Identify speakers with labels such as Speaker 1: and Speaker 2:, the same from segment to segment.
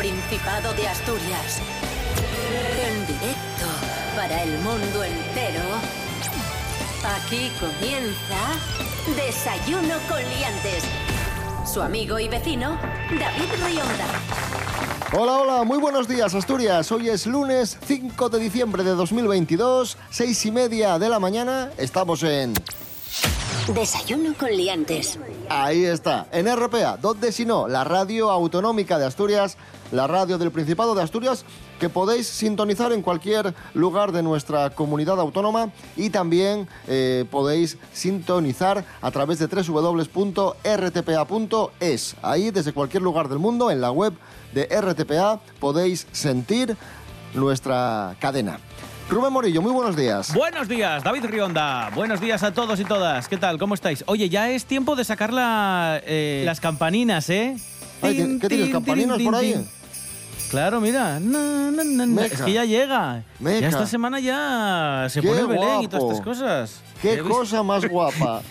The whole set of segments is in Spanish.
Speaker 1: Principado de Asturias. En directo para el mundo entero. Aquí comienza Desayuno con Liantes. Su amigo y vecino, David Rionda.
Speaker 2: Hola, hola, muy buenos días Asturias. Hoy es lunes 5 de diciembre de 2022, seis y media de la mañana. Estamos en...
Speaker 1: Desayuno con Liantes.
Speaker 2: Ahí está, en RPA, donde si no, la radio autonómica de Asturias, la radio del Principado de Asturias, que podéis sintonizar en cualquier lugar de nuestra comunidad autónoma y también eh, podéis sintonizar a través de www.rtpa.es. Ahí, desde cualquier lugar del mundo, en la web de RTPA, podéis sentir nuestra cadena. Rubén Morillo, muy buenos días.
Speaker 3: Buenos días, David Rionda. Buenos días a todos y todas. ¿Qué tal? ¿Cómo estáis? Oye, ya es tiempo de sacar la, eh, las campaninas, ¿eh?
Speaker 2: Ay, ¿qué- qué tienes, campaninas por ahí?
Speaker 3: Claro, mira. Na, na, na, na.
Speaker 2: Meca.
Speaker 3: Es que ya llega.
Speaker 2: Meca.
Speaker 3: Ya esta semana ya se
Speaker 2: Qué
Speaker 3: pone el Belén y todas estas cosas.
Speaker 2: ¡Qué cosa más guapa!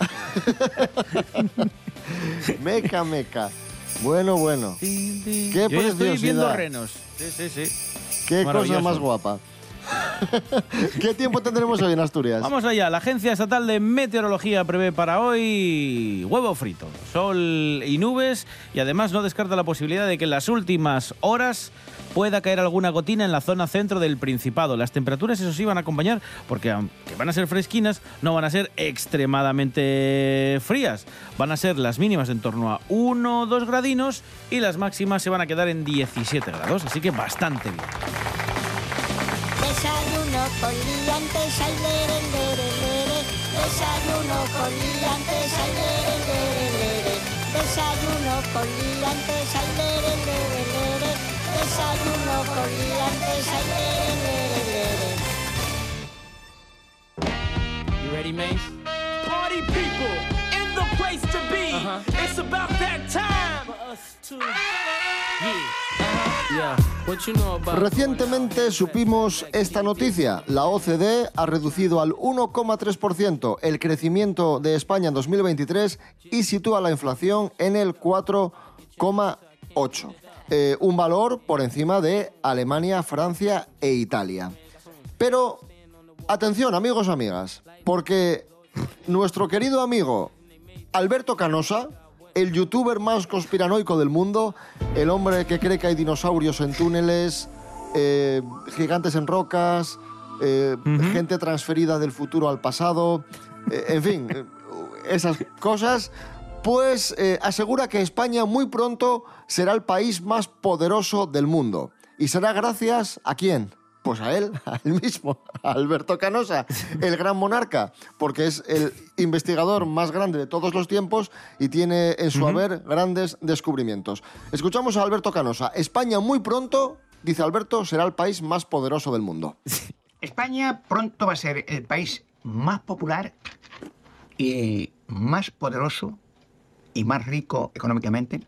Speaker 2: meca, meca. Bueno, bueno. Qué
Speaker 3: Yo ya estoy viendo
Speaker 2: preciosidad.
Speaker 3: renos. Sí, sí, sí.
Speaker 2: ¡Qué cosa más guapa! ¿Qué tiempo tendremos hoy en Asturias?
Speaker 3: Vamos allá. La Agencia Estatal de Meteorología prevé para hoy huevo frito, sol y nubes y además no descarta la posibilidad de que en las últimas horas pueda caer alguna gotina en la zona centro del Principado. Las temperaturas, eso sí, van a acompañar porque aunque van a ser fresquinas, no van a ser extremadamente frías. Van a ser las mínimas en torno a 1 o 2 gradinos y las máximas se van a quedar en 17 grados, así que bastante bien.
Speaker 4: Con liantes, ay, lere, lere, lere. Desayuno con liantes, ay, lere, lere, lere. Desayuno con liantes, ay, lere, lere, lere. Desayuno con liantes, ay, lere, lere, lere.
Speaker 5: You ready, Mace? Party people to be. It's about that time for us to. Yeah. Yeah. What you know about
Speaker 2: Recientemente supimos esta noticia. La OCDE ha reducido al 1,3% el crecimiento de España en 2023 y sitúa la inflación en el 4,8%. Eh, un valor por encima de Alemania, Francia e Italia. Pero atención, amigos, amigas, porque nuestro querido amigo Alberto Canosa, el youtuber más conspiranoico del mundo, el hombre que cree que hay dinosaurios en túneles, eh, gigantes en rocas, eh, gente transferida del futuro al pasado, eh, en fin, esas cosas, pues asegura que España muy pronto será el país más poderoso del mundo. ¿Y será gracias a quién? Pues a él, a él mismo, a Alberto Canosa, el gran monarca, porque es el investigador más grande de todos los tiempos y tiene en su haber grandes descubrimientos. Escuchamos a Alberto Canosa. España muy pronto, dice Alberto, será el país más poderoso del mundo.
Speaker 6: España pronto va a ser el país más popular y más poderoso y más rico económicamente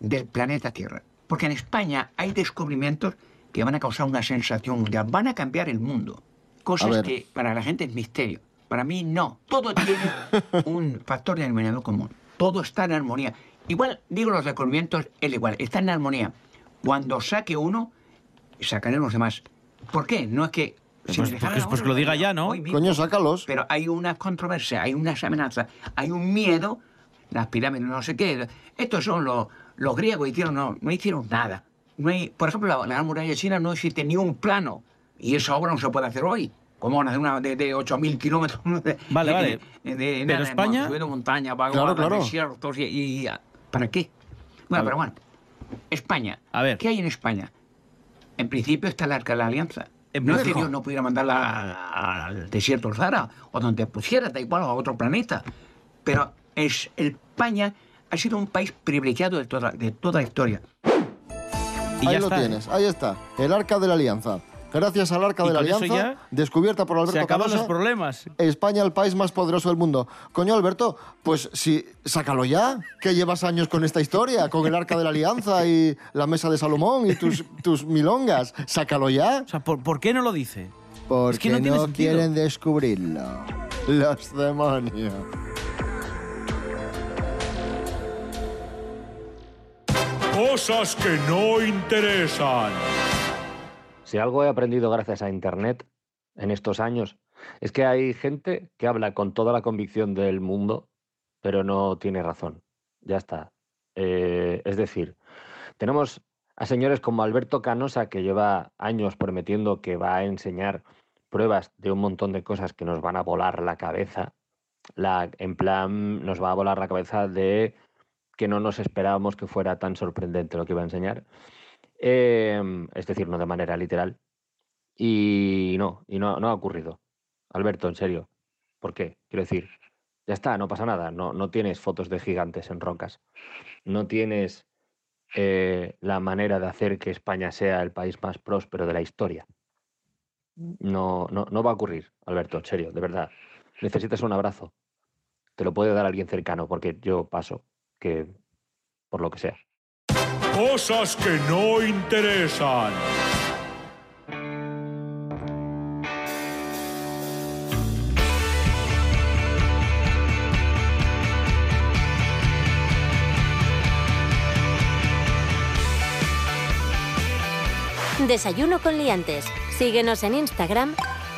Speaker 6: del planeta Tierra. Porque en España hay descubrimientos que van a causar una sensación mundial, van a cambiar el mundo. Cosas que para la gente es misterio. Para mí no. Todo tiene un factor de denominador común. Todo está en armonía. Igual, digo los descubrimientos, es igual, está en armonía. Cuando saque uno, sacaré los demás. ¿Por qué? No es que... si
Speaker 3: Pues- pues- pues que lo diga ya, ¿no?
Speaker 6: mismo.
Speaker 2: Coño, sácalos.
Speaker 6: Pero hay una controversia, hay unas amenazas, hay un miedo, las pirámides, no sé qué. Estos son los, los griegos hicieron, no, no hicieron nada. No hay, por ejemplo, la, la Gran muralla china no existe ni un plano. Y esa obra no se puede hacer hoy. ¿Cómo van a hacer una de, de 8.000 kilómetros? de-
Speaker 3: Vale,
Speaker 6: de-
Speaker 3: vale.
Speaker 6: de- de
Speaker 3: Pero
Speaker 6: nada,
Speaker 3: España-
Speaker 6: Subiendo montaña,
Speaker 2: Claro, claro.
Speaker 6: desiertos y, y- ¿Para qué? Bueno,
Speaker 3: A
Speaker 6: pero bueno. España.
Speaker 3: A ver.
Speaker 6: ¿Qué hay en España? En principio está el Arca de la Alianza.
Speaker 3: En
Speaker 6: no es que. Dios no pudiera mandarla a- al desierto del Sahara o donde pusiera, da igual, a otro planeta. Pero es, España ha sido un país privilegiado de toda, de toda la historia.
Speaker 3: Y
Speaker 2: ahí
Speaker 3: ya
Speaker 2: lo
Speaker 3: está.
Speaker 2: tienes, ahí está, el Arca de la Alianza. Gracias al Arca de la Alianza, descubierta por Alberto
Speaker 3: Se acaban
Speaker 2: Canosa,
Speaker 3: los problemas.
Speaker 2: España el país más poderoso del mundo. Coño, Alberto, pues sí, sácalo ya, que llevas años con esta historia, con el Arca de la Alianza y la Mesa de Salomón y tus, tus milongas. Sácalo ya,
Speaker 3: O sea, ¿por, por qué no lo dice?
Speaker 2: porque
Speaker 3: Es que no sentido.
Speaker 2: quieren descubrirlo. Los demonios.
Speaker 7: Cosas que no interesan.
Speaker 8: Si algo he aprendido gracias a Internet en estos años, es que hay gente que habla con toda la convicción del mundo, pero no tiene razón. Ya está. Eh, es decir, tenemos a señores como Alberto Canosa, que lleva años prometiendo que va a enseñar pruebas de un montón de cosas que nos van a volar la cabeza. En plan, nos va a volar la cabeza de que no nos esperábamos que fuera tan sorprendente lo que iba a enseñar. Em, es decir, no de manera literal. Y no, y no, no ha ocurrido. Alberto, en serio. ¿Por qué? Quiero decir, ya está, no pasa nada. No, no tienes fotos de gigantes en rocas. No tienes eh, la manera de hacer que España sea el país más próspero de la historia. No, no, no va a ocurrir, Alberto, en serio, de verdad. Necesitas un abrazo. Te lo puede dar alguien cercano, porque yo paso, que por lo que sea.
Speaker 7: Cosas que no interesan.
Speaker 1: Desayuno con liantes. Síguenos en Instagram,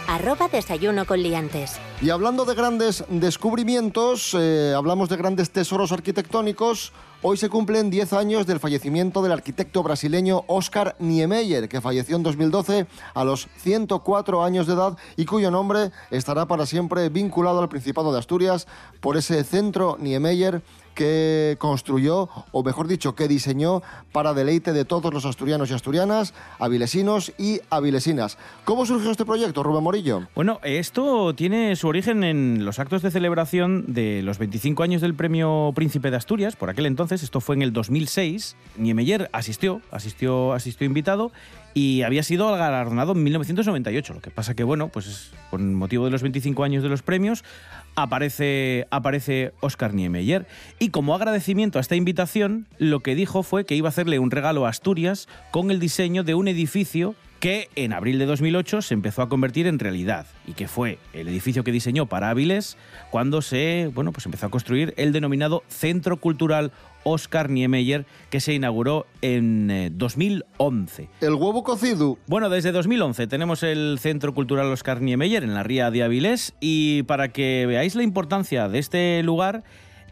Speaker 1: arroba desayuno con liantes.
Speaker 2: Y hablando de grandes descubrimientos, eh, hablamos de grandes tesoros arquitectónicos. Hoy se cumplen 10 años del fallecimiento del arquitecto brasileño Oscar Niemeyer, que falleció en 2012 a los 104 años de edad y cuyo nombre estará para siempre vinculado al Principado de Asturias por ese centro Niemeyer que construyó, o mejor dicho, que diseñó para deleite de todos los asturianos y asturianas, avilesinos y avilesinas. ¿Cómo surgió este proyecto, Rubén Morillo?
Speaker 3: Bueno, esto tiene su origen en los actos de celebración de los 25 años del Premio Príncipe de Asturias. Por aquel entonces, esto fue en el 2006. Niemeyer asistió, asistió, asistió invitado y había sido galardonado en 1998. Lo que pasa que, bueno, pues con motivo de los 25 años de los premios, aparece, aparece Oscar Niemeyer. Y como agradecimiento a esta invitación, lo que dijo fue que iba a hacerle un regalo a Asturias con el diseño de un edificio que en abril de 2008 se empezó a convertir en realidad y que fue el edificio que diseñó para Áviles cuando se bueno, pues empezó a construir el denominado Centro Cultural Oscar Niemeyer que se inauguró en eh, 2011.
Speaker 2: El huevo cocido.
Speaker 3: Bueno, desde 2011 tenemos el Centro Cultural Oscar Niemeyer en la ría de Avilés y para que veáis la importancia de este lugar,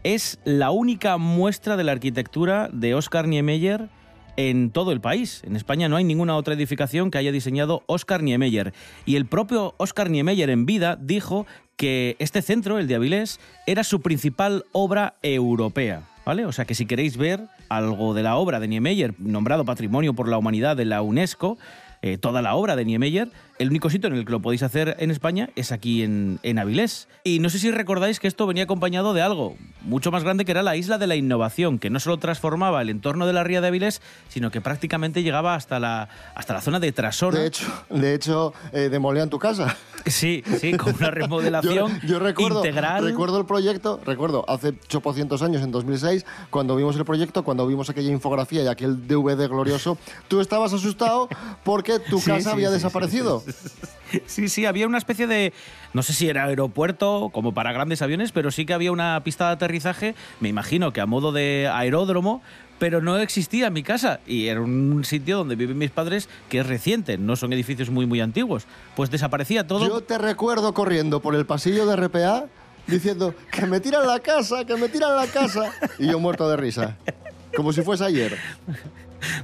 Speaker 3: es la única muestra de la arquitectura de Oscar Niemeyer en todo el país. En España no hay ninguna otra edificación que haya diseñado Oscar Niemeyer. Y el propio Oscar Niemeyer en vida dijo que este centro, el de Avilés, era su principal obra europea. ¿Vale? O sea que si queréis ver algo de la obra de Niemeyer, nombrado Patrimonio por la Humanidad de la UNESCO, eh, toda la obra de Niemeyer, el único sitio en el que lo podéis hacer en España es aquí en, en Avilés. Y no sé si recordáis que esto venía acompañado de algo mucho más grande que era la isla de la innovación, que no solo transformaba el entorno de la ría de Avilés, sino que prácticamente llegaba hasta la, hasta la zona de Trasona.
Speaker 2: De hecho, de hecho eh, demolían tu casa.
Speaker 3: Sí, sí, con una remodelación
Speaker 2: yo, yo recuerdo,
Speaker 3: integral.
Speaker 2: Recuerdo el proyecto, recuerdo hace 800 años, en 2006, cuando vimos el proyecto, cuando vimos aquella infografía y aquel DVD glorioso, tú estabas asustado porque tu
Speaker 3: Sí,
Speaker 2: casa
Speaker 3: sí,
Speaker 2: había
Speaker 3: sí,
Speaker 2: desaparecido.
Speaker 3: Sí, sí, había una especie de, no sé si era aeropuerto como para grandes aviones, pero sí que había una pista de aterrizaje, me imagino que a modo de aeródromo, pero no existía mi casa y era un sitio donde viven mis padres que es reciente, no son edificios muy muy antiguos. Pues desaparecía todo.
Speaker 2: Yo te recuerdo corriendo por el pasillo de RPA diciendo que me tiran la casa, que me tiran la casa. Y yo muerto de risa. Como si fuese ayer.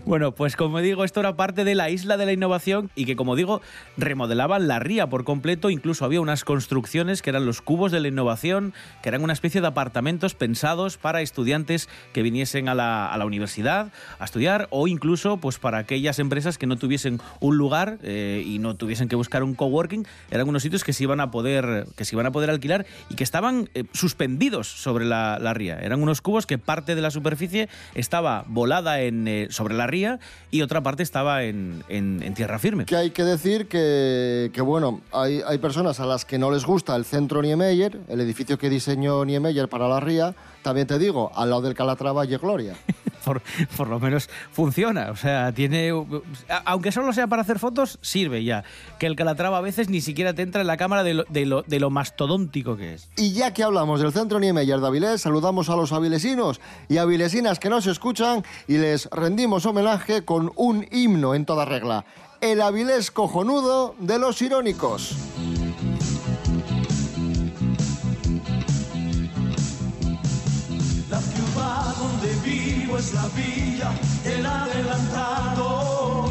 Speaker 3: Bueno, pues como digo, esto era parte de la isla de la innovación y que, como digo, remodelaban la ría por completo. Incluso había unas construcciones que eran los cubos de la innovación, que eran una especie de apartamentos pensados para estudiantes que viniesen a la, universidad a estudiar o incluso pues para aquellas empresas que no tuviesen un lugar eh, y no tuviesen que buscar un coworking. Eran unos sitios que se iban a poder, que iban a poder alquilar y que estaban eh, suspendidos sobre la, la ría. Eran unos cubos que parte de la superficie estaba volada en, eh, sobre la ría y otra parte estaba en, en- en tierra firme.
Speaker 2: Que hay que decir que, que, bueno, hay, hay personas a las que no les gusta el centro Niemeyer, el edificio que diseñó Niemeyer para la ría. También te digo, al lado del Calatrava y Gloria.
Speaker 3: por, por lo menos funciona. O sea, tiene. Aunque solo sea para hacer fotos, sirve ya. Que el Calatrava a veces ni siquiera te entra en la cámara de lo, de lo, de lo mastodóntico que es.
Speaker 2: Y ya que hablamos del Centro Niemeyer de Avilés, saludamos a los avilesinos y avilesinas que nos escuchan y les rendimos homenaje con un himno en toda regla. El Avilés cojonudo de los irónicos.
Speaker 9: La ciudad donde vivo es la villa, el adelantado.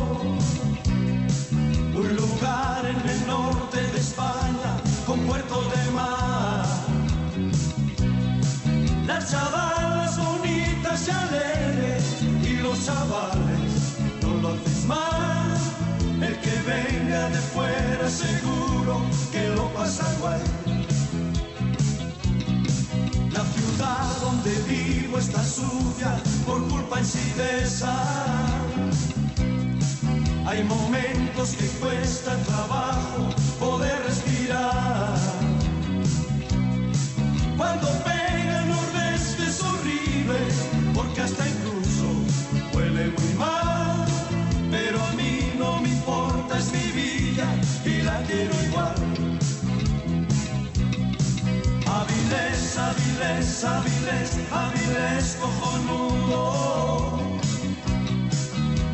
Speaker 9: Un lugar en el norte de España con puerto de mar. Las chavalas bonitas y alegres y los chavales no lo haces mal. El que venga de fuera seguro que lo pasa guay. Donde vivo está sucia por culpa en sí de esa. Hay momentos que cuesta trabajo poder respirar. Avilés, Avilés, Avilés cojonudo.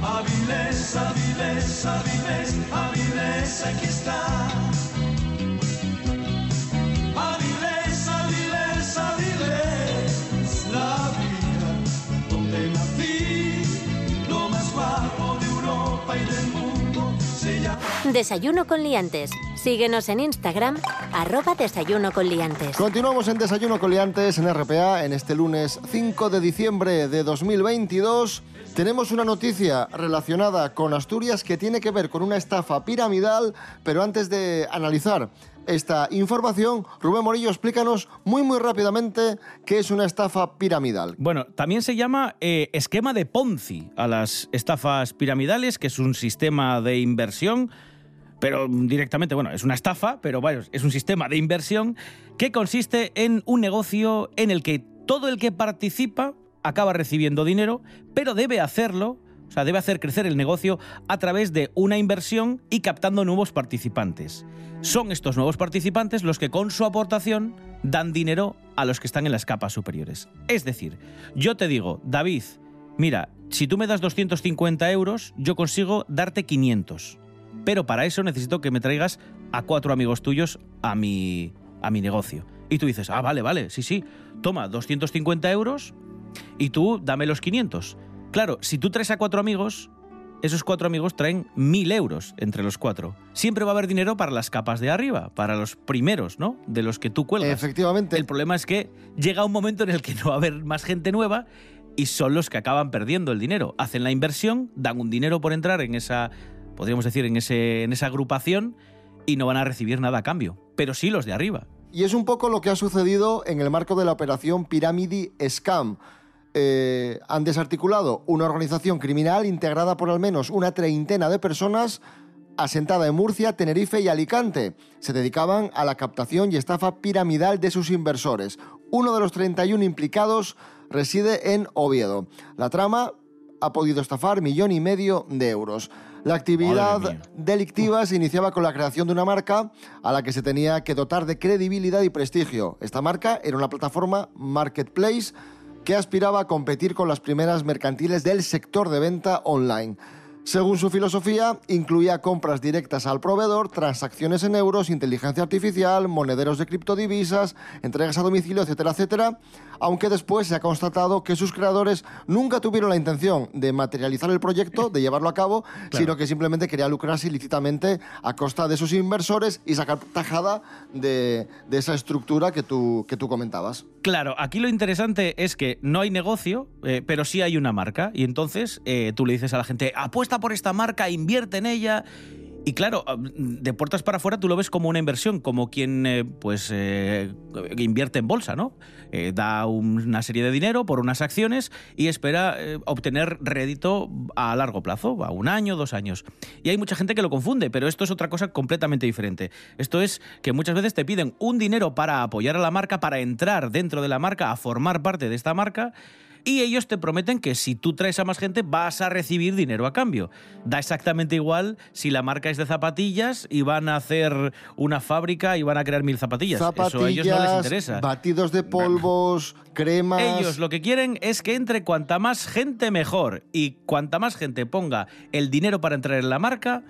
Speaker 9: Avilés, Avilés, Avilés, Avilés, aquí está. Avilés, Avilés, Avilés, la vida donde nací, lo más guapo de Europa y del mundo se llama.
Speaker 1: Desayuno con liantes. Síguenos en Instagram, arroba desayuno con liantes.
Speaker 2: Continuamos en Desayuno Coliantes en RPA en este lunes 5 de diciembre de 2022. Tenemos una noticia relacionada con Asturias que tiene que ver con una estafa piramidal, pero antes de analizar esta información, Rubén Morillo, explícanos muy muy rápidamente qué es una estafa piramidal.
Speaker 3: Bueno, también se llama eh, esquema de Ponzi a las estafas piramidales, que es un sistema de inversión, pero directamente, bueno, es una estafa, pero es un sistema de inversión que consiste en un negocio en el que todo el que participa acaba recibiendo dinero, pero debe hacerlo, o sea, debe hacer crecer el negocio a través de una inversión y captando nuevos participantes. Son estos nuevos participantes los que con su aportación dan dinero a los que están en las capas superiores. Es decir, yo te digo, David, mira, si tú me das 250 euros, yo consigo darte 500. Pero para eso necesito que me traigas a cuatro amigos tuyos a mi, a mi negocio. Y tú dices, ah, vale, vale, sí, sí, toma 250 euros y tú dame los 500. Claro, si tú traes a cuatro amigos, esos cuatro amigos traen 1000 euros entre los cuatro. Siempre va a haber dinero para las capas de arriba, para los primeros, ¿no? De los que tú cuelgas.
Speaker 2: Efectivamente.
Speaker 3: El problema es que llega un momento en el que no va a haber más gente nueva y son los que acaban perdiendo el dinero. Hacen la inversión, dan un dinero por entrar en esa, podríamos decir, en, ese, en esa agrupación y no van a recibir nada a cambio. Pero sí los de arriba.
Speaker 2: Y es un poco lo que ha sucedido en el marco de la operación Pyramidi Scam. Eh, han desarticulado una organización criminal integrada por al menos una treintena de personas asentada en Murcia, Tenerife y Alicante. Se dedicaban a la captación y estafa piramidal de sus inversores. Uno de los 31 implicados reside en Oviedo. La trama ha podido estafar millón y medio de euros. La actividad delictiva se iniciaba con la creación de una marca a la que se tenía que dotar de credibilidad y prestigio. Esta marca era una plataforma marketplace que aspiraba a competir con las primeras mercantiles del sector de venta online. Según su filosofía, incluía compras directas al proveedor, transacciones en euros, inteligencia artificial, monederos de criptodivisas, entregas a domicilio, etcétera, etcétera, aunque después se ha constatado que sus creadores nunca tuvieron la intención de materializar el proyecto, de llevarlo a cabo, sino que simplemente quería lucrarse ilícitamente a costa de sus inversores y sacar tajada de, de esa estructura que tú, que tú comentabas.
Speaker 3: Claro, aquí lo interesante es que no hay negocio, eh, pero sí hay una marca. Y entonces eh, tú le dices a la gente, apuesta por esta marca, invierte en ella. Y claro, de puertas para afuera tú lo ves como una inversión, como quien eh, pues eh, invierte en bolsa, ¿no? Eh, da una serie de dinero por unas acciones y espera obtener rédito a largo plazo, a un año, dos años. Y hay mucha gente que lo confunde, pero esto es otra cosa completamente diferente. Esto es que muchas veces te piden un dinero para apoyar a la marca, para entrar dentro de la marca, a formar parte de esta marca y ellos te prometen que si tú traes a más gente vas a recibir dinero a cambio. Da exactamente igual si la marca es de zapatillas y van a hacer una fábrica y van a crear mil zapatillas. Eso a ellos no les
Speaker 2: Zapatillas,
Speaker 3: interesa.
Speaker 2: batidos de polvos, cremas...
Speaker 3: Ellos lo que quieren es que entre cuanta más gente mejor y cuanta más gente ponga el dinero para entrar en la marca,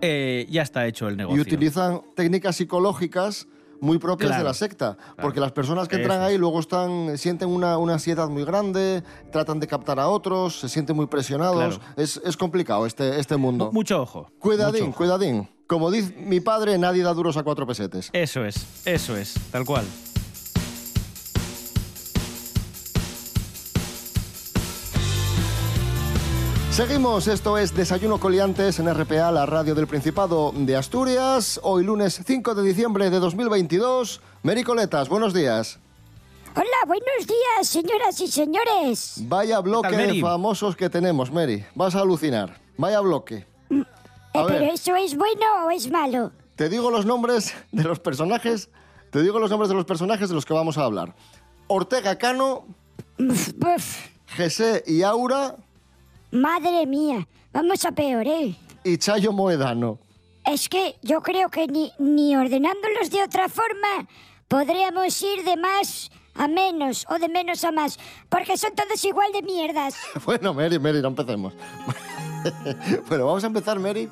Speaker 3: eh, ya está hecho el
Speaker 2: y
Speaker 3: negocio.
Speaker 2: utilizan técnicas psicológicas muy propias
Speaker 3: Claro,
Speaker 2: de la secta,
Speaker 3: claro.
Speaker 2: porque las personas que entran
Speaker 3: Eso
Speaker 2: ahí luego están sienten una, una ansiedad muy grande, tratan de captar a otros, se sienten muy presionados.
Speaker 3: Claro.
Speaker 2: Es, es complicado este, este mundo.
Speaker 3: Mu- Mucho ojo.
Speaker 2: cuidadín,
Speaker 3: mucho ojo.
Speaker 2: cuidadín. Como dice mi padre, nadie da duros a cuatro pesetes.
Speaker 3: Eso es, eso es, tal cual.
Speaker 2: Seguimos, esto es Desayuno Coliantes en RPA, la radio del Principado de Asturias. Hoy lunes 5 de diciembre de 2022. Mericoletas, buenos días.
Speaker 4: Hola, buenos días, señoras y señores.
Speaker 2: Vaya bloque
Speaker 3: tal,
Speaker 2: de
Speaker 3: Mary?
Speaker 2: famosos que tenemos, Mary. Vas a alucinar. Vaya bloque.
Speaker 4: Eh,
Speaker 2: A ver.
Speaker 4: ¿Pero eso es bueno o es malo?
Speaker 2: Te digo los nombres de los personajes. Te digo los nombres de los personajes de los que vamos a hablar. Ortega Cano, José y Aura
Speaker 4: madre mía, vamos a peor, ¿eh?
Speaker 2: y Chayo Moedano.
Speaker 4: Es que yo creo que ni, ni ordenándolos de otra forma podríamos ir de más a menos o de menos a más, porque son todos igual de mierdas.
Speaker 2: Bueno, Mary, Mary, no empecemos. bueno, vamos a empezar, Mary.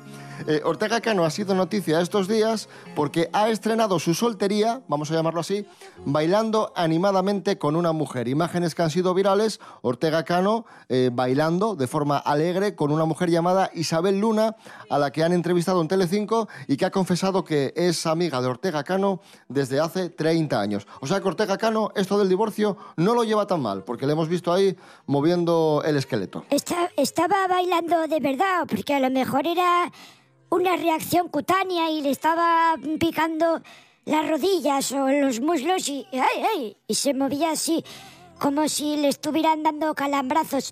Speaker 2: Eh, Ortega Cano ha sido noticia estos días porque ha estrenado su soltería, vamos a llamarlo así, bailando animadamente con una mujer. Imágenes que han sido virales, Ortega Cano eh, bailando de forma alegre con una mujer llamada Isabel Luna, a la que han entrevistado en Telecinco y que ha confesado que es amiga de Ortega Cano desde hace 30 años. O sea que Ortega Cano esto del divorcio no lo lleva tan mal, porque le hemos visto ahí moviendo el esqueleto.
Speaker 4: Esta- estaba bailando de verdad, porque a lo mejor era una reacción cutánea y le estaba picando las rodillas o los muslos y, ¡ay, ay! y se movía así, como si le estuvieran dando calambrazos.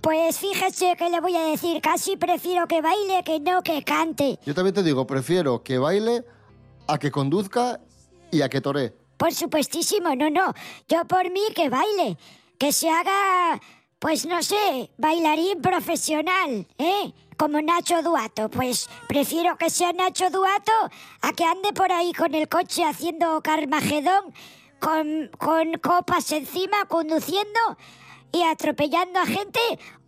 Speaker 4: Pues fíjese que le voy a decir, casi prefiero que baile que no que cante.
Speaker 2: Yo también te digo, prefiero que baile a que conduzca y a que toree.
Speaker 4: Por supuestísimo, no, no. Yo por mí que baile. Que se haga, pues no sé, bailarín profesional, ¿eh? Como Nacho Duato. Pues prefiero que sea Nacho Duato a que ande por ahí con el coche haciendo carmagedón, con, con copas encima, conduciendo y atropellando a gente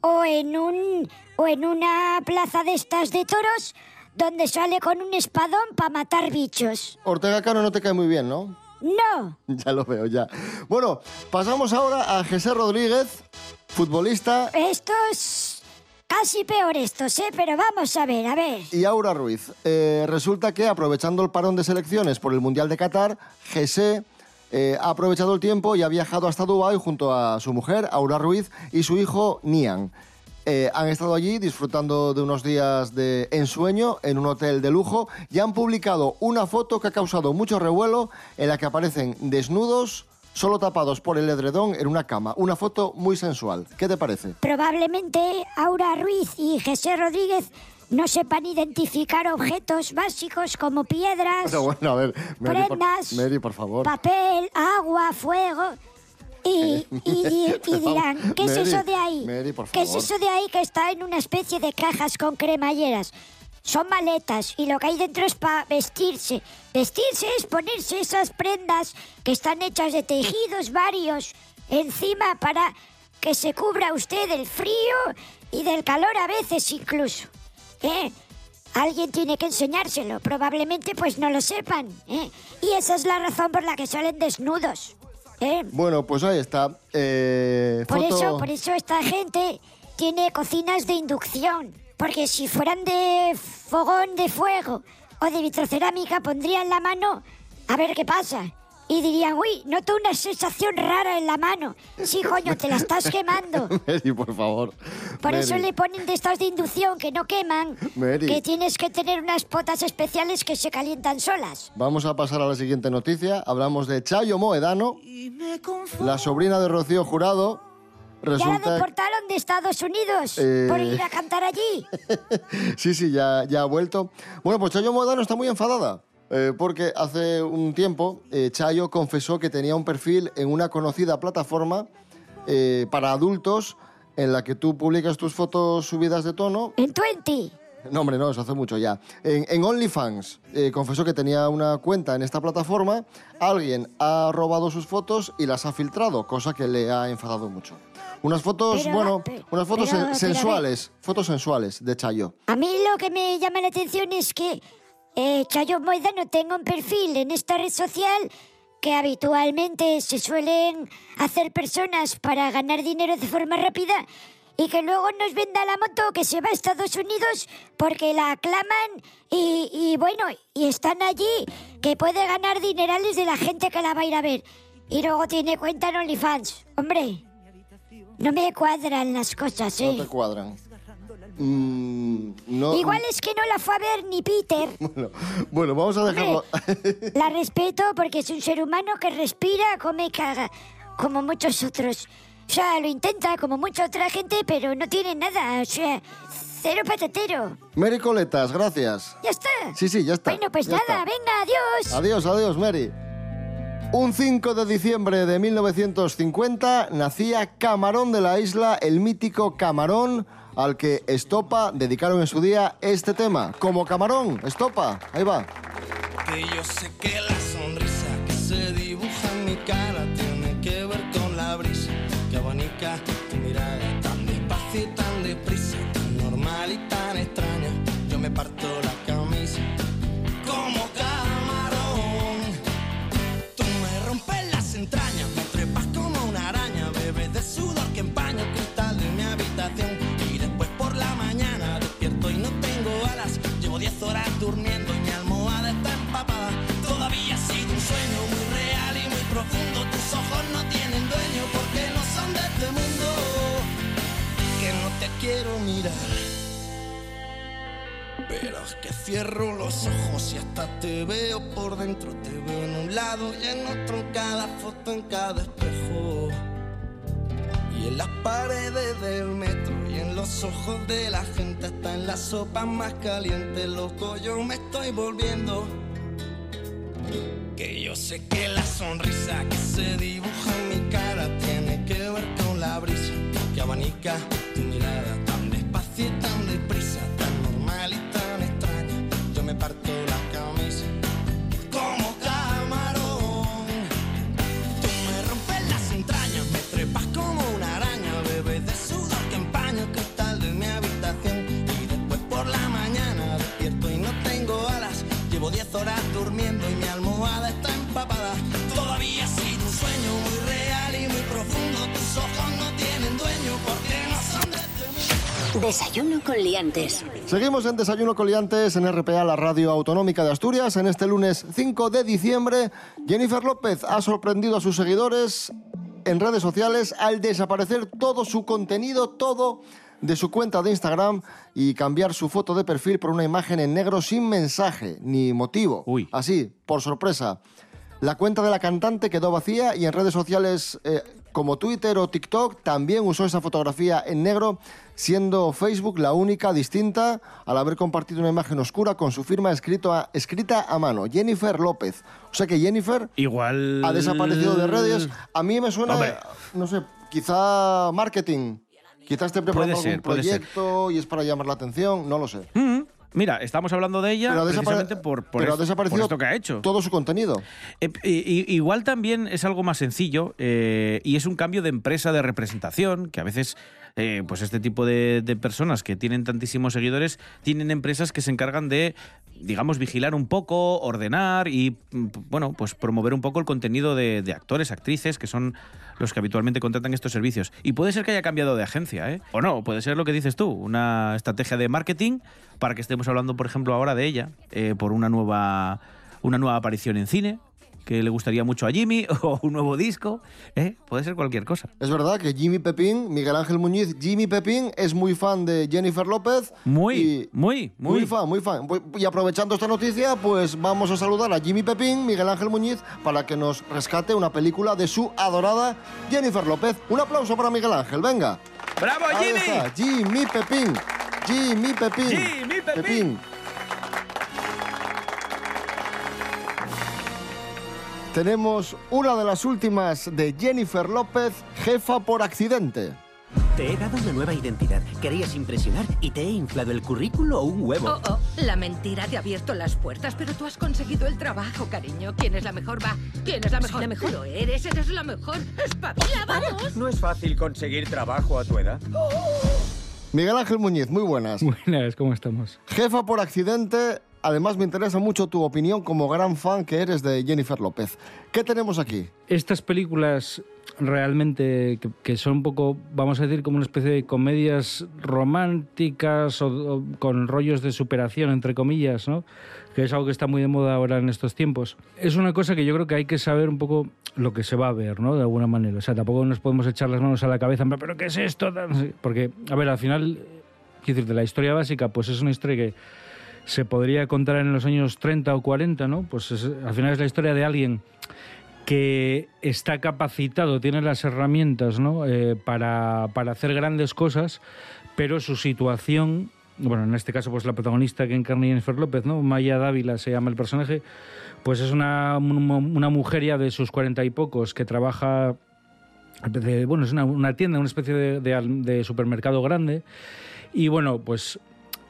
Speaker 4: o en un o en una plaza de estas de toros donde sale con un espadón para matar bichos.
Speaker 2: Ortega Cano no te cae muy bien, ¿no?
Speaker 4: No.
Speaker 2: Ya lo veo, ya. Bueno, pasamos ahora a José Rodríguez, futbolista,
Speaker 4: Esto es casi peor estos, ¿eh? Pero vamos a ver, a ver.
Speaker 2: y Aura Ruiz. Eh, resulta que, aprovechando el parón de selecciones por el Mundial de Qatar, José eh, ha aprovechado el tiempo y ha viajado hasta Dubái junto a su mujer, Aura Ruiz, y su hijo, Nian. Eh, han estado allí disfrutando de unos días de ensueño en un hotel de lujo y han publicado una foto que ha causado mucho revuelo en la que aparecen desnudos, solo tapados por el edredón en una cama. Una foto muy sensual. ¿Qué te parece?
Speaker 4: Probablemente Aura Ruiz y José Rodríguez no sepan identificar objetos básicos como piedras,
Speaker 2: Pero bueno, a ver, Mary, por,
Speaker 4: prendas,
Speaker 2: Mary, por favor.
Speaker 4: papel, agua, fuego. Y, y- y- y dirán, ¿qué es eso de ahí?
Speaker 2: Mary,
Speaker 4: ¿Qué es eso de ahí que está en una especie de cajas con cremalleras? Son maletas y lo que hay dentro es para vestirse. Vestirse es ponerse esas prendas que están hechas de tejidos varios encima para que se cubra usted del frío y del calor a veces incluso. ¿Eh? Alguien tiene que enseñárselo. Probablemente pues no lo sepan. ¿eh? Y esa es la razón por la que salen desnudos. ¿eh?
Speaker 2: Bueno, pues ahí está. Eh,
Speaker 4: Por
Speaker 2: foto-
Speaker 4: eso, por eso esta gente tiene cocinas de inducción. Porque si fueran de fogón de fuego o de vitrocerámica, pondrían la mano a ver qué pasa. Y dirían, uy, noto una sensación rara en la mano. Sí, coño, te la estás quemando.
Speaker 2: Mary, por favor.
Speaker 4: Por eso
Speaker 2: Mary.
Speaker 4: le ponen de estas de inducción que no queman.
Speaker 2: Mary.
Speaker 4: Que tienes que tener unas potas especiales que se calientan solas.
Speaker 2: Vamos a pasar a la siguiente noticia. Hablamos de Chayo Moedano, la sobrina de Rocío Jurado.
Speaker 4: Ya la
Speaker 2: Resulta...
Speaker 4: deportaron de Estados Unidos
Speaker 2: Eh.
Speaker 4: por ir a cantar allí.
Speaker 2: sí, sí, ya, ya ha vuelto. Bueno, pues Chayo Moedano está muy enfadada. eh, porque hace un tiempo eh, Chayo confesó que tenía un perfil en una conocida plataforma eh, para adultos en la que tú publicas tus fotos subidas de tono.
Speaker 4: En 20.
Speaker 2: No, hombre, no, eso hace mucho ya. En, en OnlyFans eh, confesó que tenía una cuenta en esta plataforma. Alguien ha robado sus fotos y las ha filtrado, cosa que le ha enfadado mucho. Unas fotos,
Speaker 4: Pero,
Speaker 2: bueno,
Speaker 4: pe-
Speaker 2: unas fotos
Speaker 4: pero, pero,
Speaker 2: sensuales, fotos sensuales de Chayo.
Speaker 4: A mí lo que me llama la atención es que eh, Chayo Moedano tenga un perfil en esta red social que habitualmente se suelen hacer personas para ganar dinero de forma rápida y que luego nos venda la moto que se va a Estados Unidos porque la aclaman y, y bueno, y están allí que puede ganar dinerales de la gente que la va a ir a ver. Y luego tiene cuenta en OnlyFans. Hombre, no me cuadran las cosas, ¿eh?
Speaker 2: No te cuadran. Mm, no,
Speaker 4: Igual es que no la fue a ver ni Peter.
Speaker 2: Bueno, bueno, vamos a dejarlo.
Speaker 4: La respeto porque es un ser humano que respira, come y caga, como muchos otros. O sea, lo intenta como mucha otra gente, pero no tiene nada. O sea, cero patatero.
Speaker 2: Mary Coletas, gracias.
Speaker 4: Ya está.
Speaker 2: Sí, sí, ya está.
Speaker 4: Bueno, pues
Speaker 2: ya
Speaker 4: nada,
Speaker 2: está.
Speaker 4: venga, adiós.
Speaker 2: Adiós, adiós, Mary. Un 5 de diciembre de 1950 nacía Camarón de la Isla, el mítico Camarón al que Estopa dedicaron en su día este tema. Como Camarón, Estopa, ahí va.
Speaker 10: Que yo sé que la sonrisa que se dibuja en mi cara tiene que ver con la brisa que abanica durmiendo y mi almohada está empapada. Todavía sido un sueño muy real y muy profundo. Tus ojos no tienen dueño porque no son de este mundo. Que no te quiero mirar. Pero es que cierro los ojos y hasta te veo por dentro. Te veo en un lado y en otro, en cada foto, en cada espejo. Y en las paredes del metro los ojos de la gente, hasta en la sopa más caliente, loco, yo me estoy volviendo. Que yo sé que la sonrisa que se dibuja en mi cara tiene que ver con la brisa que abanica
Speaker 1: Desayuno con liantes.
Speaker 2: Seguimos en Desayuno Coliantes en RPA, la radio autonómica de Asturias. En este lunes 5 de diciembre, Jennifer López ha sorprendido a sus seguidores en redes sociales al desaparecer todo su contenido, todo de su cuenta de Instagram y cambiar su foto de perfil por una imagen en negro sin mensaje ni motivo.
Speaker 3: Uy.
Speaker 2: Así, por sorpresa. La cuenta de la cantante quedó vacía y en redes sociales eh, como Twitter o TikTok también usó esa fotografía en negro, siendo Facebook la única distinta al haber compartido una imagen oscura con su firma escrito a- escrita a mano, Jennifer López. O sea que Jennifer
Speaker 3: Igual.
Speaker 2: ha desaparecido de redes. A mí me suena,
Speaker 3: Hombre.
Speaker 2: no sé, quizá marketing. Quizá esté preparando
Speaker 3: ser,
Speaker 2: algún proyecto y es para llamar la atención, no lo sé.
Speaker 3: Mm, Mira, estamos hablando de ella
Speaker 2: Pero
Speaker 3: precisamente por, por,
Speaker 2: pero ha
Speaker 3: es-
Speaker 2: desaparecido
Speaker 3: por esto que ha hecho.
Speaker 2: todo su contenido.
Speaker 3: Eh, igual también es algo más sencillo eh, y es un cambio de empresa de representación, que a veces eh, pues este tipo de, de personas que tienen tantísimos seguidores tienen empresas que se encargan de, digamos, vigilar un poco, ordenar y, mm, bueno, pues promover un poco el contenido de, de actores, actrices, que son los que habitualmente contratan estos servicios. Y puede ser que haya cambiado de agencia, ¿eh? O no, puede ser lo que dices tú, una estrategia de marketing para que estemos hablando, por ejemplo, ahora de ella, eh, por una nueva, una nueva aparición en cine, que le gustaría mucho a Jimmy, o un nuevo disco, ¿eh? Puede ser cualquier cosa.
Speaker 2: Es verdad que Jimmy Pepín, Miguel Ángel Muñiz, Jimmy Pepín es muy fan de Jennifer López.
Speaker 3: Muy, muy, muy.
Speaker 2: Muy fan, muy fan. Y aprovechando esta noticia, pues vamos a saludar a Jimmy Pepín, Miguel Ángel Muñiz, para que nos rescate una película de su adorada Jennifer López. Un aplauso para Miguel Ángel, venga.
Speaker 3: ¡Bravo,
Speaker 2: Ahí
Speaker 3: Jimmy!
Speaker 2: está, Jimmy Pepín. Jimmy Pepín.
Speaker 3: Jimmy Pepín.
Speaker 2: Tenemos una de las últimas de Jennifer López, jefa por accidente.
Speaker 11: Te he dado una nueva identidad. Querías impresionar y te he inflado el currículo o un huevo.
Speaker 12: Oh, oh, la mentira te ha abierto las puertas, pero tú has conseguido el trabajo, cariño. ¿Quién es la mejor? Va. ¿Quién es la mejor?
Speaker 11: la mejor.
Speaker 12: Lo eres, eres la mejor. ¡Espabila, vamos!
Speaker 11: No es fácil conseguir trabajo a tu edad.
Speaker 2: Miguel Ángel Muñiz, muy buenas.
Speaker 13: Buenas, ¿cómo estamos?
Speaker 2: Jefa por accidente, además me interesa mucho tu opinión como gran fan que eres de Jennifer López. ¿Qué tenemos aquí?
Speaker 13: Estas películas realmente que, son un poco, vamos a decir, como una especie de comedias románticas o, con rollos de superación, entre comillas, ¿no? que es algo que está muy de moda ahora en estos tiempos. Es una cosa que yo creo que hay que saber un poco lo que se va a ver, ¿no? De alguna manera. O sea, tampoco nos podemos echar las manos a la cabeza, pero ¿qué es esto? Porque, a ver, al final, quiero decirte, la historia básica, pues es una historia que se podría contar en los años 30 o 40, ¿no? Pues es- al final es la historia de alguien que está capacitado, tiene las herramientas ¿no? Eh, para, para hacer grandes cosas, pero su situación, bueno, en este caso pues la protagonista que encarna Jennifer López, ¿no? Maya Dávila se llama el personaje, pues es una, una mujer ya de sus cuarenta y pocos que trabaja de- bueno, es una, una tienda, una especie de, de supermercado grande. Y bueno, pues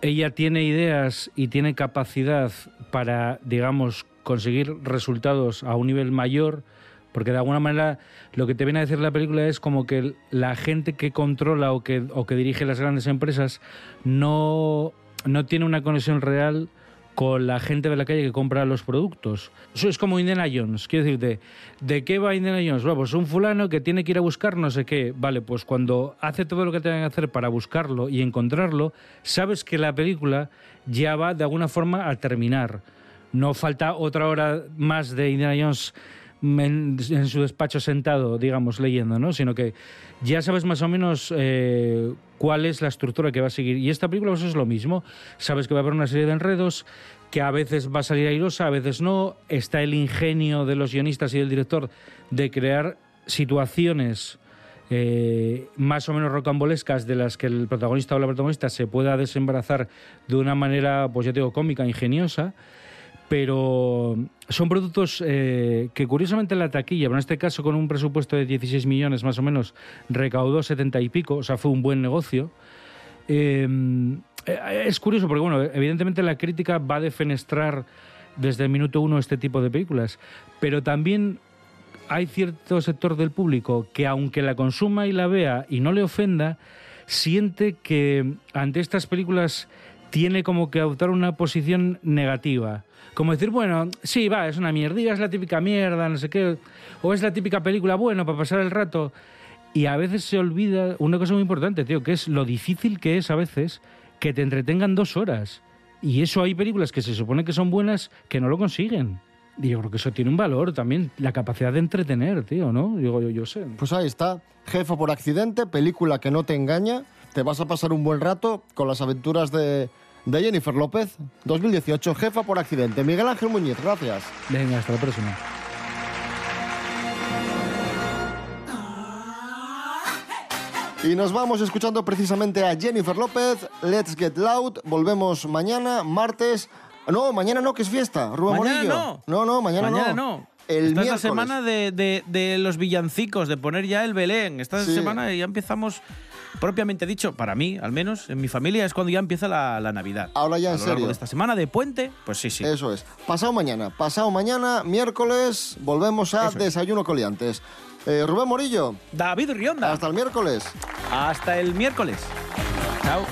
Speaker 13: ella tiene ideas y tiene capacidad para, digamos, conseguir resultados a un nivel mayor, porque de alguna manera lo que te viene a decir la película es como que la gente que controla o que, o que dirige las grandes empresas no, no tiene una conexión real con la gente de la calle que compra los productos. Eso es como Indiana Jones, quiero decirte, ¿de qué va Indiana Jones? Bueno, pues un fulano que tiene que ir a buscar no sé qué. Vale, pues cuando hace todo lo que tiene que hacer para buscarlo y encontrarlo, sabes que la película ya va de alguna forma a terminar. No falta otra hora más de Indiana Jones en, su despacho sentado, digamos, leyendo, ¿no? Sino que ya sabes más o menos eh, cuál es la estructura que va a seguir. Y esta película pues, es lo mismo. Sabes que va a haber una serie de enredos, que a veces va a salir airosa, a veces no. Está el ingenio de los guionistas y del director de crear situaciones eh, más o menos rocambolescas de las que el protagonista o la protagonista se pueda desembarazar de una manera, pues ya digo, cómica, ingeniosa pero son productos eh, que curiosamente la taquilla, pero en este caso con un presupuesto de 16 millones más o menos, recaudó 70 y pico, o sea, fue un buen negocio. Eh, es curioso porque, bueno, evidentemente la crítica va a defenestrar desde el minuto uno este tipo de películas, pero también hay cierto sector del público que aunque la consuma y la vea y no le ofenda, siente que ante estas películas tiene como que adoptar una posición negativa. Como decir, bueno, sí, va, es una mierdilla, es la típica mierda, no sé qué, o es la típica película, bueno, para pasar el rato. Y a veces se olvida una cosa muy importante, tío, que es lo difícil que es a veces que te entretengan dos horas. Y eso hay películas que se supone que son buenas que no lo consiguen. Y yo creo que eso tiene un valor también, la capacidad de entretener, tío, ¿no? Digo, yo, yo sé.
Speaker 2: Pues ahí está, Jefa por accidente, película que no te engaña. Te vas a pasar un buen rato con las aventuras de, de Jennifer López. 2018, Jefa por accidente. Miguel Ángel Muñiz, gracias.
Speaker 13: Venga, hasta la próxima.
Speaker 2: Y nos vamos escuchando precisamente a Jennifer López, Let's Get Loud. Volvemos mañana, martes. No, mañana no, que es fiesta. Rubén
Speaker 3: Mañana
Speaker 2: Morillo.
Speaker 3: no.
Speaker 2: No, no, mañana,
Speaker 3: Mañana
Speaker 2: no.
Speaker 3: no.
Speaker 2: El
Speaker 3: Esta es la semana de, de- de los villancicos, de poner ya el Belén. Esta
Speaker 2: Sí.
Speaker 3: semana ya empezamos, propiamente dicho, para mí, al menos, en mi familia, es cuando ya empieza la, la Navidad.
Speaker 2: Ahora ya
Speaker 3: A
Speaker 2: en
Speaker 3: lo largo
Speaker 2: serio.
Speaker 3: de esta semana de puente, pues sí, sí.
Speaker 2: Eso es. Pasado mañana, pasado mañana, miércoles, volvemos a
Speaker 3: Eso es.
Speaker 2: Desayuno Coliantes. Eh, Rubén Morillo.
Speaker 3: David Rionda.
Speaker 2: Hasta el miércoles.
Speaker 3: Hasta el miércoles. Chao.